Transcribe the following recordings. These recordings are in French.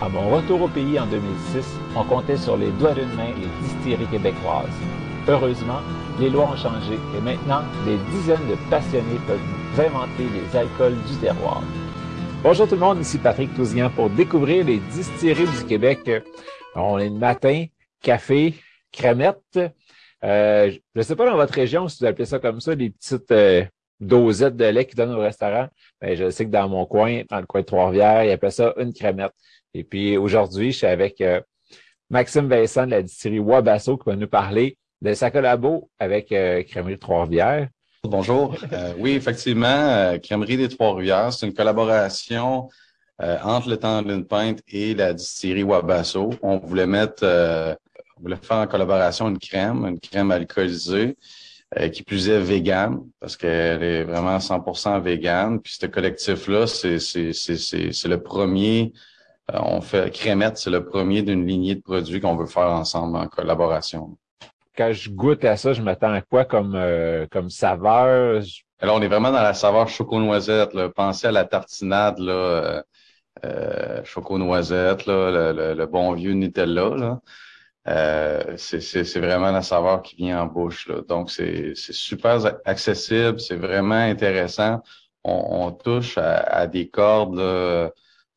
À mon retour au pays en 2006, on comptait sur les doigts d'une main les distilleries québécoises. Heureusement, les lois ont changé et maintenant, des dizaines de passionnés peuvent inventer les alcools du terroir. Bonjour tout le monde, ici Patrick Touzian pour découvrir les distilleries du Québec. On est le matin, café, crémette, euh, je ne sais pas dans votre région si vous appelez ça comme ça, des petites euh, dosettes de lait qu'ils donnent au restaurant. Mais je sais que dans mon coin, dans le coin de Trois-Rivières, ils appellent ça une crémette. Et puis aujourd'hui, je suis avec euh, Maxime Vincent de la distillerie Wabasso qui va nous parler de sa collabo avec Crèmerie Trois-Rivières. Bonjour. oui, effectivement, Crèmerie des Trois-Rivières, c'est une collaboration entre le temps d'une pinte et la distillerie Wabasso. On voulait mettre on voulait faire en collaboration une crème, une crème alcoolisée, euh, qui plus est vegan, parce qu'elle est vraiment 100% vegan. Puis ce collectif-là, c'est, le premier, euh, on fait, Crémette, c'est le premier d'une lignée de produits qu'on veut faire ensemble en collaboration. Quand je goûte à ça, je m'attends à quoi comme, euh, comme saveur? Alors, on est vraiment dans la saveur choco-noisette. Pensez à la tartinade, là, choco-noisette, là, le, le, bon vieux Nutella. Là. Euh, c'est vraiment la saveur qui vient en bouche. Là. Donc, c'est super accessible, c'est vraiment intéressant. On, touche à, des cordes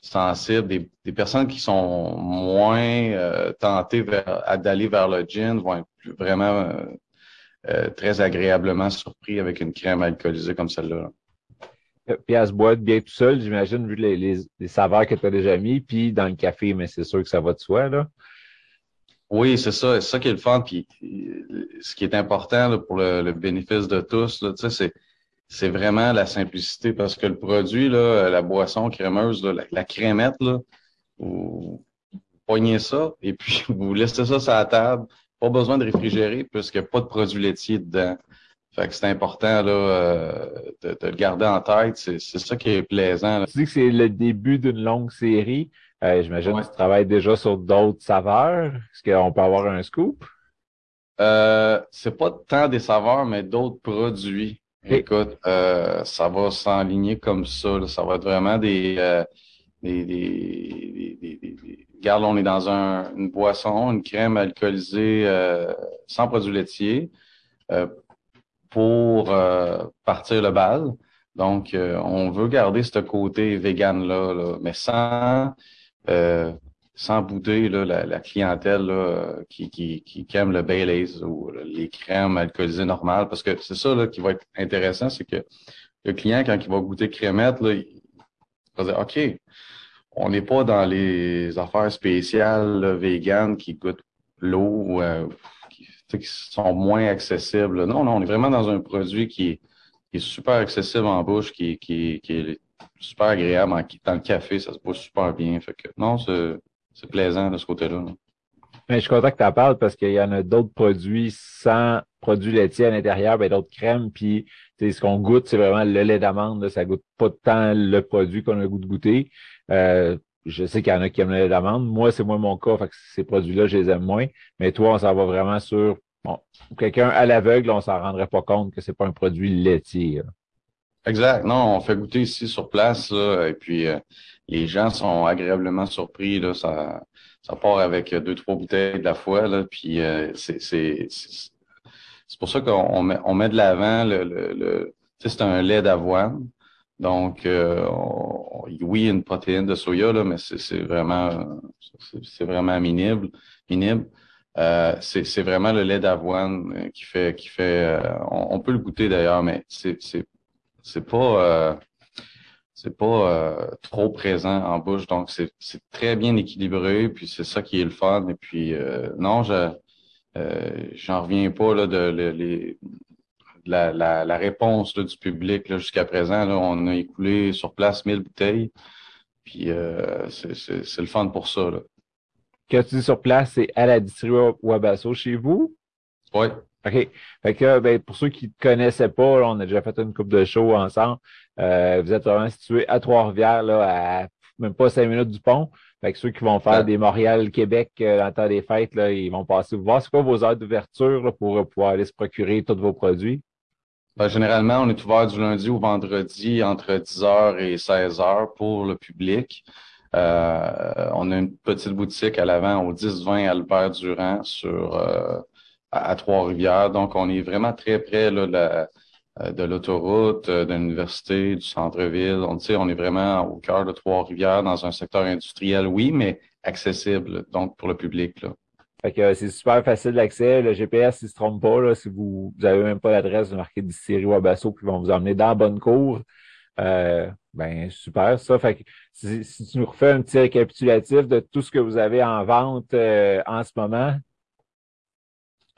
sensibles, des, personnes qui sont moins euh, tentées d'aller vers le gin vont être vraiment euh, très agréablement surpris avec une crème alcoolisée comme celle-là. Puis elle se boit bien tout seul, j'imagine, vu les, les, saveurs que tu as déjà mis, puis dans le café, mais c'est sûr que ça va de soi, là. Oui, c'est ça. C'est ça qui est le fun. Puis ce qui est important pour le, bénéfice de tous, là, c'est, c'est vraiment la simplicité parce que le produit, là, la boisson crémeuse, la, crémette, là, vous poignez ça et puis vous laissez ça sur la table. Pas besoin de réfrigérer puisqu'il n'y a pas de produit laitier dedans. Fait que c'est important là, euh, de, le garder en tête. C'est, c'est ça qui est plaisant. Tu dis que c'est le début d'une longue série. Euh, j'imagine que tu travailles déjà sur d'autres saveurs. Est-ce qu'on peut avoir un scoop? Euh, c'est pas tant des saveurs, mais d'autres produits. Écoute, euh, ça va s'enligner comme ça. Ça va être vraiment des, euh, des, des, des, des, Regarde, on est dans un, une boisson, une crème alcoolisée euh, sans produits laitiers pour partir le bal. Donc, on veut garder ce côté vegan-là, là, mais sans sans bouder là, la, clientèle là, qui, qui, qui, aime le Baileys ou les crèmes alcoolisées normales. Parce que c'est ça là, qui va être intéressant, c'est que le client, quand il va goûter crémette, là, il va dire OK, on n'est pas dans les affaires spéciales véganes qui goûtent l'eau euh, qui, qui, sont moins accessibles. Non, non, on est vraiment dans un produit qui est, qui est super accessible en bouche, qui, qui, qui est super agréable. dans le café, ça se boit super bien. Fait que non, c'est plaisant de ce côté-là. Mais je suis content que tu en parles parce qu'il y en a d'autres produits sans produits laitiers à l'intérieur, ben d'autres crèmes, puis ce qu'on goûte, c'est vraiment le lait d'amande. Ça goûte pas tant le produit qu'on a le goût de goûter. Euh, je sais qu'il y en a qui aiment le lait d'amande. Moi, c'est moins mon cas, fait que ces produits-là, je les aime moins. Mais toi, on s'en va vraiment sur bon, quelqu'un à l'aveugle, on s'en rendrait pas compte que c'est pas un produit laitier. Exact. Non, on fait goûter ici sur place, et puis euh, les gens sont agréablement surpris. Là, ça, ça part avec deux, trois bouteilles de la fois. Là, puis euh, c'est, c'est, c'est pour ça qu'on met, on met de l'avant le, le, le c'est un lait d'avoine. Donc, euh, oui, une protéine de soya, là, mais c'est vraiment c'est vraiment minime. minime. Euh, c'est vraiment le lait d'avoine qui fait qui fait. on, on, peut le goûter d'ailleurs, mais c'est c'est pas euh, c'est pas euh, trop présent en bouche, donc c'est très bien équilibré, puis c'est ça qui est le fun. Et puis euh, non, je j'en reviens pas là de, les, la, la, la, réponse là, du public jusqu'à présent. Là, on a écoulé sur place 1000 bouteilles, puis c'est le fun pour ça. Là. Quand tu dis sur place, c'est à la distillerie Wabasso chez vous? Oui. OK. Fait que, ben, pour ceux qui ne connaissaient pas, on a déjà fait une coupe de show ensemble. Euh, vous êtes vraiment situé à Trois-Rivières, là, à même pas cinq minutes du pont. Fait que ceux qui vont faire des Montréal-Québec euh, dans le temps des fêtes, là, ils vont passer vous voir. C'est quoi vos heures d'ouverture pour pouvoir aller se procurer tous vos produits? Ben, généralement, on est ouvert du lundi au vendredi entre 10h et 16h pour le public. Euh, on a une petite boutique à l'avant au 10-20 Albert Durand sur euh, à, Trois-Rivières. Donc, on est vraiment très près là, de la, euh, de l'autoroute, euh, de l'université, du centre-ville. On, on est vraiment au cœur de Trois-Rivières, dans un secteur industriel, oui, mais accessible, donc pour le public. Là. Fait que c'est super facile d'accès. Le GPS, il se trompe pas. Là, si vous n'avez avez même pas l'adresse, vous marquez distillerie Wabasso, puis ils vont vous emmener dans la bonne cour. Euh, ben super ça. Fait que si, tu nous refais un petit récapitulatif de tout ce que vous avez en vente en ce moment.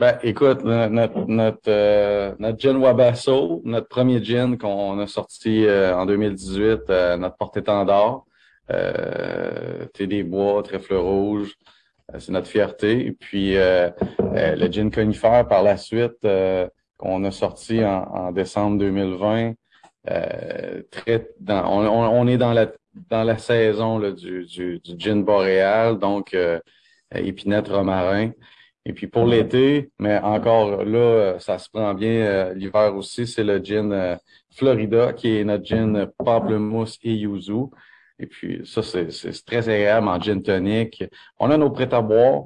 Ben, écoute, notre, notre, euh, notre gin Wabasso, notre premier gin qu'on a sorti euh, en 2018, euh, notre porte-étendard, euh, thé des bois, trèfle rouge, c'est notre fierté. Et puis le gin conifère par la suite, qu'on a sorti en, en, décembre 2020, très dans, on, on, est dans la dans la saison là, du, du, du gin boréal, donc épinette romarin. Et puis pour l'été, mais encore là, ça se prend bien euh, l'hiver aussi, c'est le gin euh, Florida, qui est notre gin pamplemousse et yuzu. Et puis ça, c'est très agréable en gin tonic. On a nos prêts à boire,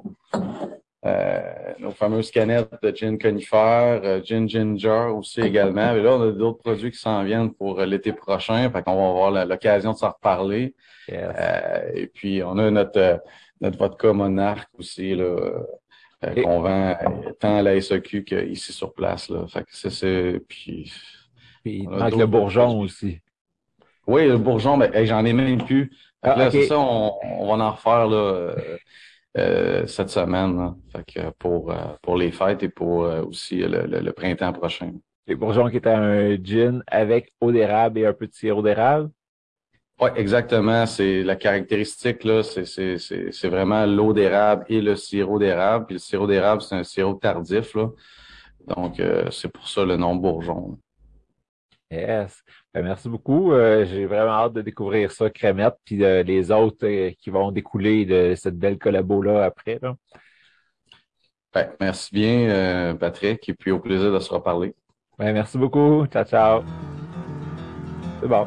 euh, nos fameuses canettes de gin conifère, gin ginger aussi également. Et là, on a d'autres produits qui s'en viennent pour l'été prochain, fait qu'on va avoir l'occasion de s'en reparler. et puis on a notre notre vodka monarque aussi là euh, qu'on vend tant à la SEQ qu'ici sur place. Là. Fait que c'est, puis, puis il manque le bourgeon aussi. Oui, le bourgeon, mais j'en ai même plus. Ah, c'est ça, on, on, va en refaire là, euh, euh cette semaine. Fait que pour, euh, pour les fêtes et pour aussi le, le, printemps prochain. Les bourgeons qui étaient un gin avec eau d'érable et un peu de sirop d'érable? Oui, exactement. C'est la caractéristique là, c'est vraiment l'eau d'érable et le sirop d'érable. Puis le sirop d'érable, c'est un sirop tardif là. Donc euh, c'est pour ça le nom bourgeon. Yes. Ben, merci beaucoup. Euh, j'ai vraiment hâte de découvrir ça, Crémette, puis euh, les autres qui vont découler de cette belle collabo là après. Là. Ben, merci bien, Patrick, et puis au plaisir de se reparler. Ben, merci beaucoup. Ciao, ciao. C'est bon.